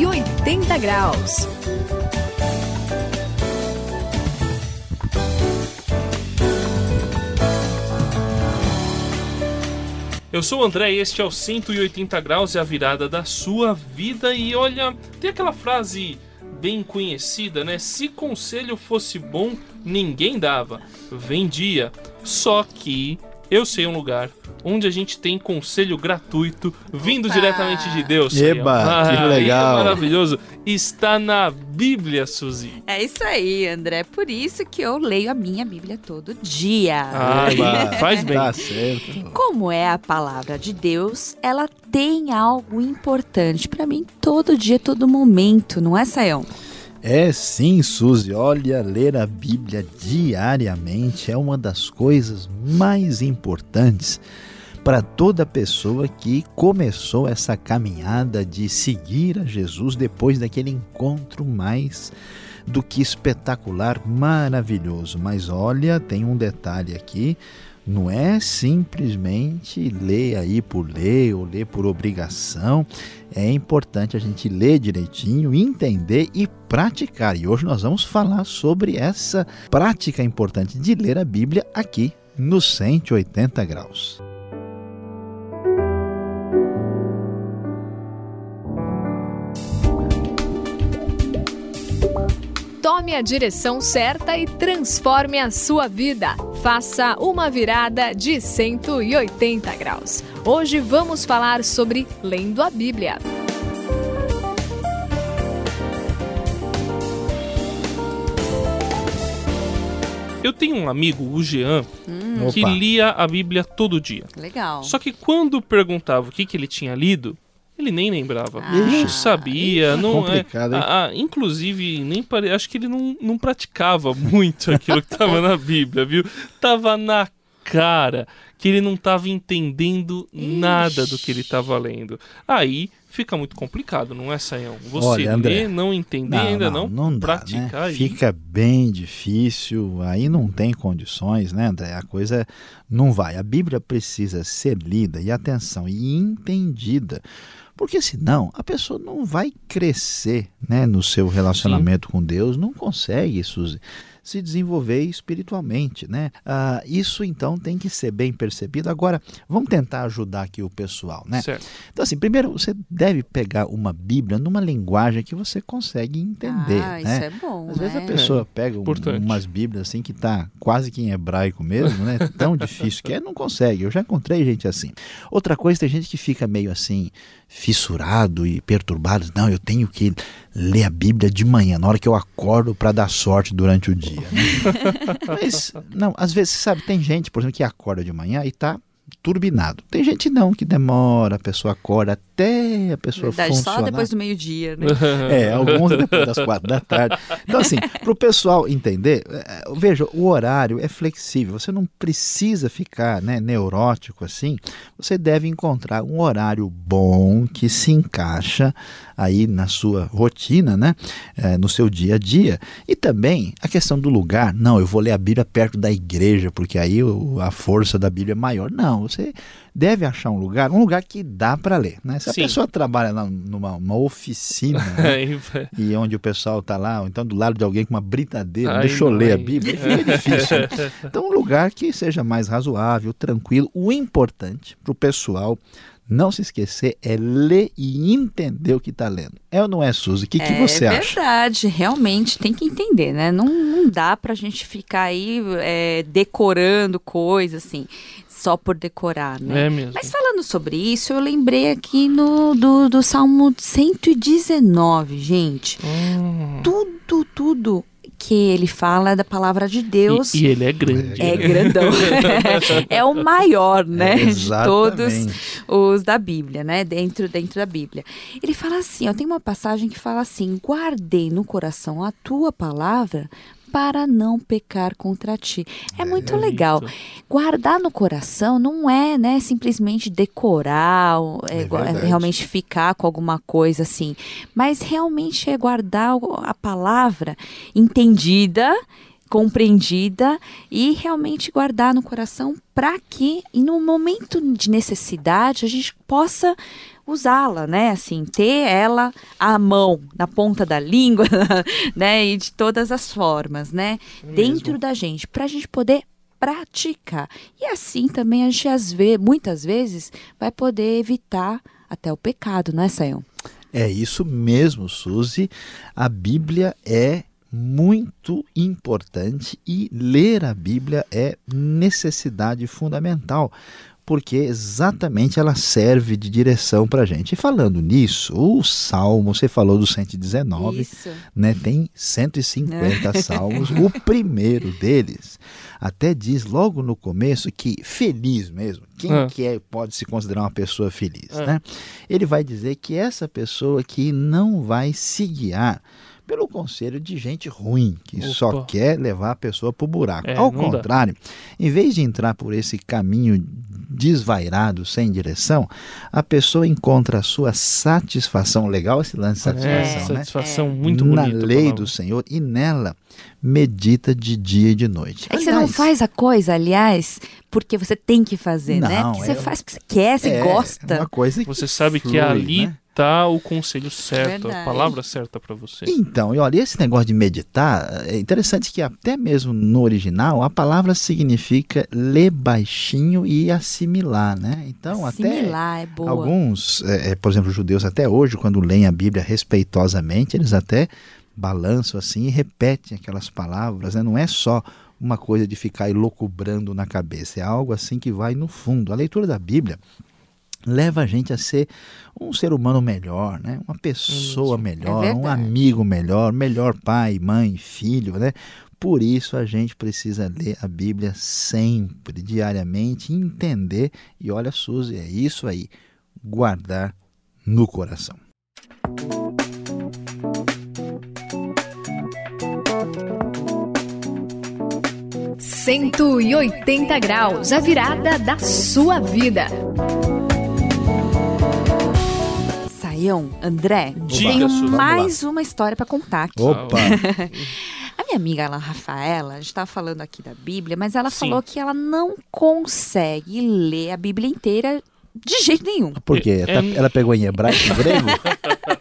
180 graus. Eu sou o André e este é o 180 graus e a virada da sua vida. E olha, tem aquela frase bem conhecida, né? Se conselho fosse bom, ninguém dava. Vendia. Só que eu sei um lugar onde a gente tem conselho gratuito vindo Opa! diretamente de Deus. Eba, que Ah, legal. É maravilhoso. Está na Bíblia, Suzy. É isso aí, André. Por isso que eu leio a minha Bíblia todo dia. Ai, Eba, faz bem. Tá certo. Como é a palavra de Deus, ela tem algo importante para mim todo dia, todo momento, não é, Sayão? É sim, Suzy. Olha, ler a Bíblia diariamente é uma das coisas mais importantes para toda pessoa que começou essa caminhada de seguir a Jesus depois daquele encontro mais do que espetacular, maravilhoso. Mas olha, tem um detalhe aqui. Não é simplesmente ler aí por ler ou ler por obrigação. É importante a gente ler direitinho, entender e praticar. E hoje nós vamos falar sobre essa prática importante de ler a Bíblia aqui no 180 graus. Tome a direção certa e transforme a sua vida. Faça uma virada de 180 graus. Hoje vamos falar sobre lendo a Bíblia. Eu tenho um amigo, o Jean, que Opa. lia a Bíblia todo dia. Legal. Só que quando perguntava o que, que ele tinha lido, ele nem lembrava. Ah, não sabia, ixi, não é. complicado, hein? Ah, ah, inclusive, nem pare... acho que ele não, não praticava muito aquilo que estava na Bíblia, viu? Tava na cara que ele não estava entendendo nada do que ele estava lendo. Aí fica muito complicado, não é, Saião? Você Olha, André, lê, não entender, ainda não, dá, praticar. né? e- Fica bem difícil, aí não tem condições, né, André? A coisa não vai. A Bíblia precisa ser lida e atenção e entendida. Porque senão a pessoa não vai crescer né, no seu relacionamento com Deus, não consegue, Suzy, se desenvolver espiritualmente. Né? Ah, isso então tem que ser bem percebido. Agora, vamos tentar ajudar aqui o pessoal. Né? Certo. Então, assim, primeiro você deve pegar uma Bíblia numa linguagem que você consegue entender. Ah, isso né? é bom. Às vezes a né? pessoa pega um- umas Bíblias assim que tá quase que em hebraico mesmo, né? Tão difícil que é, não consegue. Eu já encontrei gente assim. Outra coisa, tem gente que fica meio assim fissurado e perturbado. Não, eu tenho que ler a Bíblia de manhã, na hora que eu acordo para dar sorte durante o dia. né? Mas, não, às vezes, sabe, tem gente, por exemplo, que acorda de manhã e tá turbinado. Tem gente não, que demora, a pessoa acorda até a pessoa Verdade, só funcionar. depois do meio-dia, né? É, alguns depois das quatro da tarde. Então, assim, para o pessoal entender, é, veja, o horário é flexível. Você não precisa ficar né, neurótico assim. Você deve encontrar um horário bom que se encaixa aí na sua rotina, né? é, no seu dia a dia. E também a questão do lugar. Não, eu vou ler a Bíblia perto da igreja, porque aí a força da Bíblia é maior. Não, você deve achar um lugar, um lugar que dá para ler. Né? Se a Sim. pessoa trabalha lá numa uma oficina, né? E onde o pessoal está lá, ou então do lado de alguém com uma britadeira, Aí deixa eu não ler a. Bíblia, fica difícil. né? Então, um lugar que seja mais razoável, tranquilo. O importante para o pessoal não se esquecer é ler e entender o que está lendo. É ou não é, Suzy? O que, que é você acha? verdade, realmente tem que entender, né? Não, não dá pra gente ficar aí é, decorando coisas assim, só por decorar, né? É mesmo. Mas falando sobre isso, eu lembrei aqui no, do, do Salmo 119, gente. Hum. Tudo, tudo que ele fala é da palavra de Deus. E, e ele é grande. É né? grandão. é o maior, né? de todos os da Bíblia, né? Dentro, dentro da Bíblia. Ele fala assim, ó, tem uma passagem que fala assim: guardei no coração a tua palavra para não pecar contra ti. É, muito legal. Guardar no coração não é, né, simplesmente decorar, é, É é realmente ficar com alguma coisa assim, mas realmente é guardar a palavra entendida compreendida e realmente guardar no coração para que, e no momento de necessidade, a gente possa usá-la, né? Assim, ter ela à mão, na ponta da língua, né? E de todas as formas, né? É Dentro da gente, para a gente poder praticar. E assim também a gente, às vezes, muitas vezes, vai poder evitar até o pecado, não é, Sayão? É isso mesmo, Suzy. A Bíblia é muito importante e ler a Bíblia é necessidade fundamental, porque exatamente ela serve de direção para a gente. E falando nisso, o Salmo, você falou do 119, Isso. né, tem 150 salmos. O primeiro deles até diz logo no começo que feliz mesmo, quem Ah. que é, pode se considerar uma pessoa feliz, Ah. né? Ele vai dizer que essa pessoa que não vai se guiar pelo conselho de gente ruim, que Opa. só quer levar a pessoa para o buraco. É, Ao não dá. contrário, em vez de entrar por esse caminho desvairado, sem direção, a pessoa encontra a sua satisfação legal, esse lance de É, satisfação, né? satisfação muito na bonita. a lei palavra. do Senhor e nela medita de dia e de noite. É que você não faz a coisa, aliás, porque você tem que fazer, né? Não, Porque você é- faz porque você quer, você é gosta. Uma coisa que Você sabe que flui, ali né? Tá o conselho certo, a Verdade. palavra certa para você. Então, e olha, esse negócio de meditar, é interessante que até mesmo no original a palavra significa ler baixinho e assimilar, né? Então, até Similar, é boa. alguns, é, é, por exemplo, judeus até hoje, quando leem a Bíblia respeitosamente, eles até balançam assim e repetem aquelas palavras, né? Não é só uma coisa de ficar elocubrando na cabeça, é algo assim que vai no fundo. A leitura da Bíblia leva a gente a ser um ser humano melhor, né? Uma pessoa Isso. melhor, É um amigo melhor, melhor pai, mãe, filho, né? Por isso a gente precisa ler a Bíblia sempre, diariamente, entender e olha, Suzy, é isso aí, guardar no coração. 180 graus, a virada da sua vida. André, Diga, tenho mais uma história para contar aqui. Opa! A minha amiga, ela, Rafaela, a gente estava falando aqui da Bíblia, mas ela Sim. falou que ela não consegue ler a Bíblia inteira de jeito nenhum. Por quê? É- Tá- Ela pegou em hebraico e grego?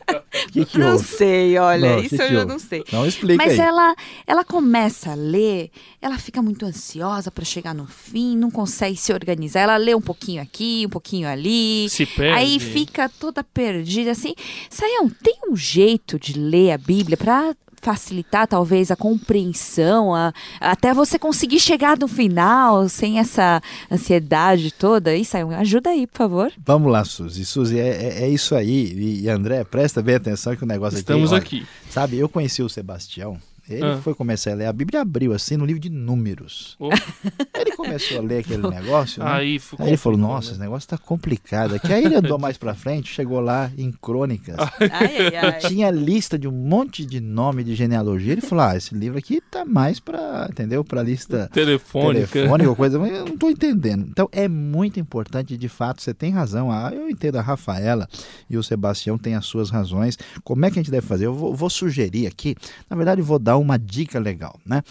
Que, que não houve? sei, olha, Não, isso que eu já não sei. Não explica Mas aí. ela, ela começa a ler, ela fica muito ansiosa para chegar no fim, não consegue se organizar. Ela lê um pouquinho aqui, um pouquinho ali. Se perde. Aí fica toda perdida assim. Saião, tem um jeito de ler a Bíblia para facilitar talvez a compreensão, a- até você conseguir chegar no final sem essa ansiedade toda? Aí, Saião, ajuda aí, por favor. Vamos lá, Suzy. Suzy, é, é- é isso aí. E, e André, presta bem atenção que o negócio Estamos aqui... aqui. olha, Sabe, eu conheci o Sebastião. Ele Ah. foi começar a ler a Bíblia e abriu assim no livro de números. Oh, Ele começou a ler aquele negócio, né? aí, Aí ele falou, nossa, né? esse negócio tá complicado aqui. Aí ele andou mais pra frente, chegou lá em crônicas. Ai, ai, ai. Tinha lista de um monte de nome de genealogia. Ele falou, ah, esse livro aqui tá mais pra, entendeu? Pra lista Telefônica. telefônica ou coisa, mas eu não estou entendendo. Então é muito importante, de fato, você tem razão. Ah, eu entendo a Rafaela e o Sebastião têm as suas razões. Como é que a gente deve fazer? Eu vou, vou sugerir aqui, na verdade, vou dar uma dica legal, né?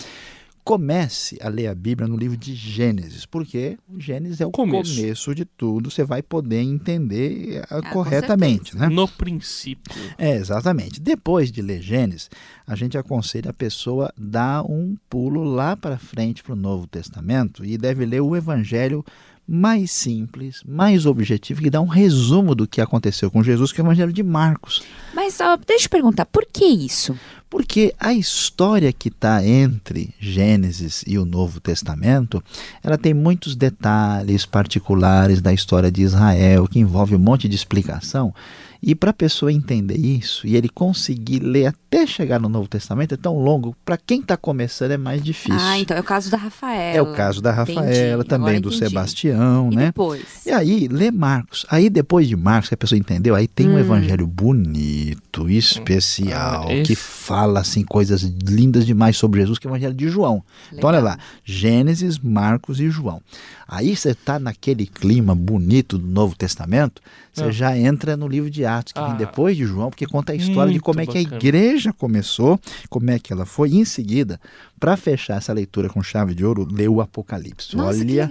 Comece a ler a Bíblia no livro de Gênesis, porque o Gênesis é o Começo. começo, de tudo, você vai poder entender ah, com corretamente, né? No princípio. É, exatamente. Depois de ler Gênesis, a gente aconselha a pessoa dar um pulo lá para frente para o Novo Testamento e deve ler o Evangelho mais simples, mais objetivo, que dá um resumo do que aconteceu com Jesus, que é o Evangelho de Marcos. Mas ó, deixa eu perguntar, por que isso? Porque a história que está entre Gênesis e o Novo Testamento, ela tem muitos detalhes particulares da história de Israel, que envolve um monte de explicação. E para a pessoa entender isso e ele conseguir ler até chegar no Novo Testamento é tão longo, para quem está começando é mais difícil. Ah, então é o caso da Rafaela. é o caso da Entendi, Rafaela, também agora do entendi. Sebastião, E né? depois? E aí, lê Marcos. Aí, depois de Marcos, que a pessoa entendeu, aí tem um Hum. evangelho bonito, especial, Ah, esse- que fala, assim, coisas lindas demais sobre Jesus, que é o evangelho de João. Então, olha Legal. lá, Gênesis, Marcos e João. Aí você está naquele clima bonito do Novo Testamento, você Ah. já entra no livro de Atos, que Ah. vem depois de João, porque conta a história de como é que a igreja começou, como é que ela foi, e em seguida para fechar essa leitura com chave de ouro, lê o Apocalipse. Nossa, Olha,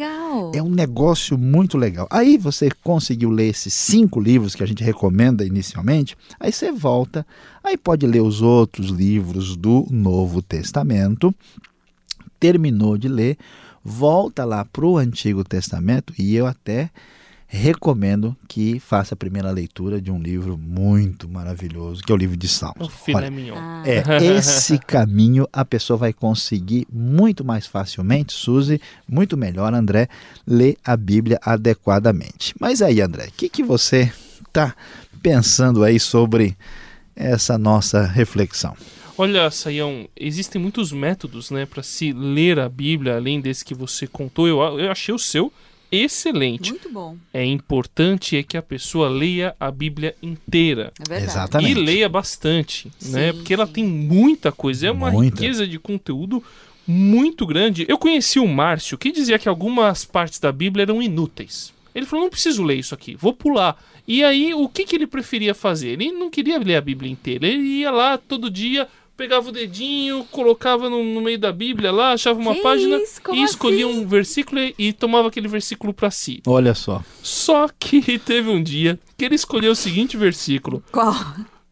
é um negócio muito legal. Aí você conseguiu ler esses cinco livros que a gente recomenda inicialmente, aí você volta, aí pode ler os outros livros do Novo Testamento. Terminou de ler, volta lá para o Antigo Testamento e eu até recomendo que faça a primeira leitura de um livro muito maravilhoso, que é o livro de O Salmos. filé Olha, mignon. Ah, é, esse caminho a pessoa vai conseguir muito mais facilmente, Suzy, muito melhor, André, ler a Bíblia adequadamente. Mas aí, André, o que, que você está pensando aí sobre essa nossa reflexão? Olha, Saião, existem muitos métodos, né, para se ler a Bíblia, além desse que você contou. Eu, eu achei o seu excelente. Muito bom. É importante é que a pessoa leia a Bíblia inteira. É verdade. Exatamente. E leia bastante, né? Sim, Porque ela sim. tem muita coisa, é uma Muita. riqueza de conteúdo muito grande. Eu conheci o Márcio, que dizia que algumas partes da Bíblia eram inúteis. Ele falou: não preciso ler isso aqui, vou pular. E aí, o que, que ele preferia fazer? Ele não queria ler a Bíblia inteira. Ele ia lá todo dia, pegava o dedinho, colocava no, no meio da Bíblia lá, achava uma Que página isso? E escolhia assim? um versículo e, e tomava aquele versículo para si. Olha só. Só que teve um dia que ele escolheu o seguinte versículo: Qual?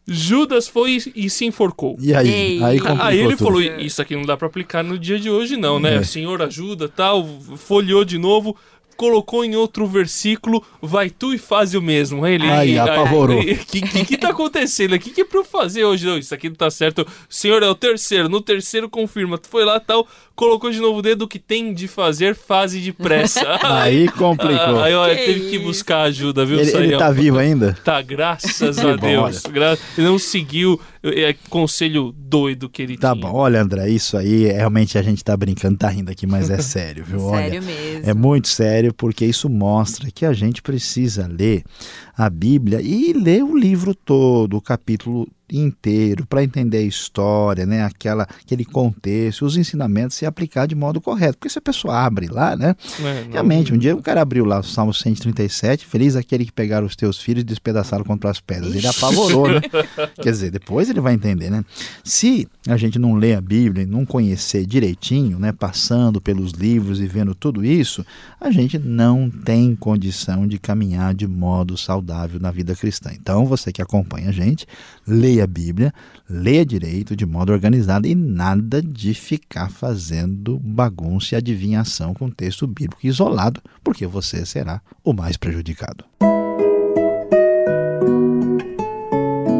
Judas foi e se enforcou. E aí? Ei. Aí Aí ele tudo. falou: Isso aqui não dá pra aplicar no dia de hoje, não, né? É. Senhor ajuda, tal. Folheou de novo, colocou em outro versículo: Vai tu e faz o mesmo. Aí ele Aí, apavorou. O que, que, que tá acontecendo? O que, que é pra eu fazer hoje? Não, isso aqui não tá certo. Senhor, é o terceiro. No terceiro, confirma. Tu foi lá tal, colocou de novo o dedo: O que tem de fazer, fase depressa. Aí complicou. Aí, olha, Que teve que isso. buscar ajuda, viu, Ele, ele tá vivo ainda? Tá, graças Que a bom, Deus. Gra- Ele não seguiu é, conselho doido que ele Tá tinha. bom. Olha, André, isso aí, realmente a gente tá brincando, tá rindo aqui, mas é sério, viu? Olha, Sério mesmo. É muito sério porque isso mostra que a gente precisa ler a Bíblia e ler o livro todo, o capítulo inteiro, para entender a história, né? Aquela, aquele contexto, os ensinamentos e aplicar de modo correto. Porque se a pessoa abre lá, né? É, Realmente, um dia o cara abriu lá o Salmo 137, feliz aquele que pegar os teus filhos e despedaçá-lo contra as pedras. Ele apavorou, né? Quer dizer, depois ele vai entender, né? Se a gente não lê a Bíblia e não conhecer direitinho, né, passando pelos livros e vendo tudo isso, a gente não tem condição de caminhar de modo saudável na vida cristã. Então, você que acompanha a gente, leia a Bíblia, leia direito, de modo organizado e nada de ficar fazendo bagunça e adivinhação com texto bíblico isolado, porque você será o mais prejudicado.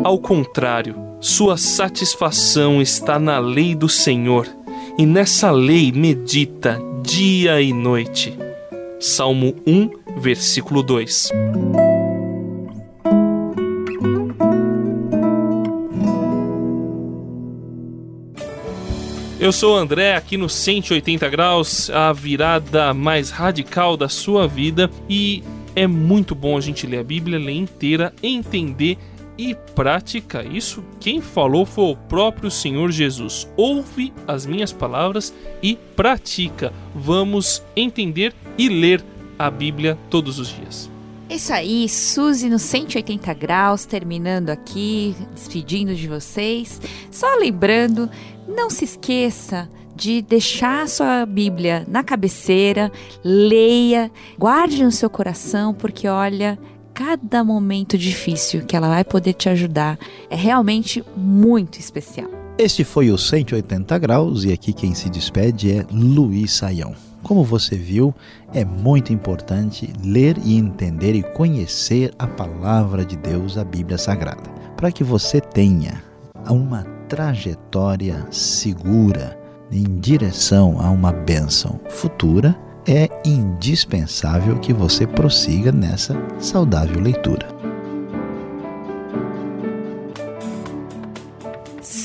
Ao contrário, sua satisfação está na lei do Senhor, e nessa lei medita dia e noite. Salmo 1, versículo 2. Eu sou o André, aqui no 180 graus, a virada mais radical da sua vida e é muito bom a gente ler a Bíblia, ler inteira, entender e praticar. Isso quem falou foi o próprio Senhor Jesus. Ouve as minhas palavras e pratica. Vamos entender e ler a Bíblia todos os dias. Isso aí, Suzy no 180 graus, terminando aqui, despedindo de vocês. Só lembrando, não se esqueça de deixar sua Bíblia na cabeceira, leia, guarde no seu coração, porque olha, cada momento difícil que ela vai poder te ajudar é realmente muito especial. Este foi o 180 graus e aqui quem se despede é Luiz Saião. Como você viu, é muito importante ler e entender e conhecer a palavra de Deus, a Bíblia Sagrada, para que você tenha uma trajetória segura em direção a uma bênção futura. É indispensável que você prossiga nessa saudável leitura.